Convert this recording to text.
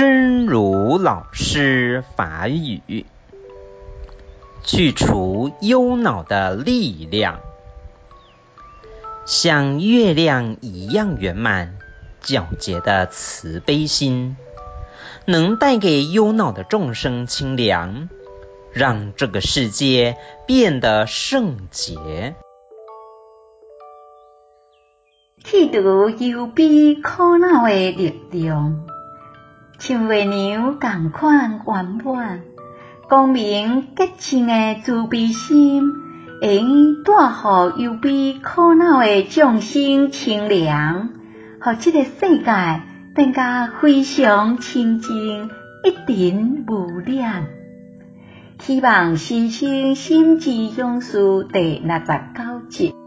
真如老师法语，去除忧恼的力量，像月亮一样圆满皎洁的慈悲心，能带给忧恼的众生清凉，让这个世界变得圣洁。去除忧悲苦恼的力量。像月娘同款圆满、光明洁净的慈悲心，会用带予忧悲苦恼的众生清凉，互这个世界变甲非常清净，一尘无染。希望新生心之勇士第六十九集。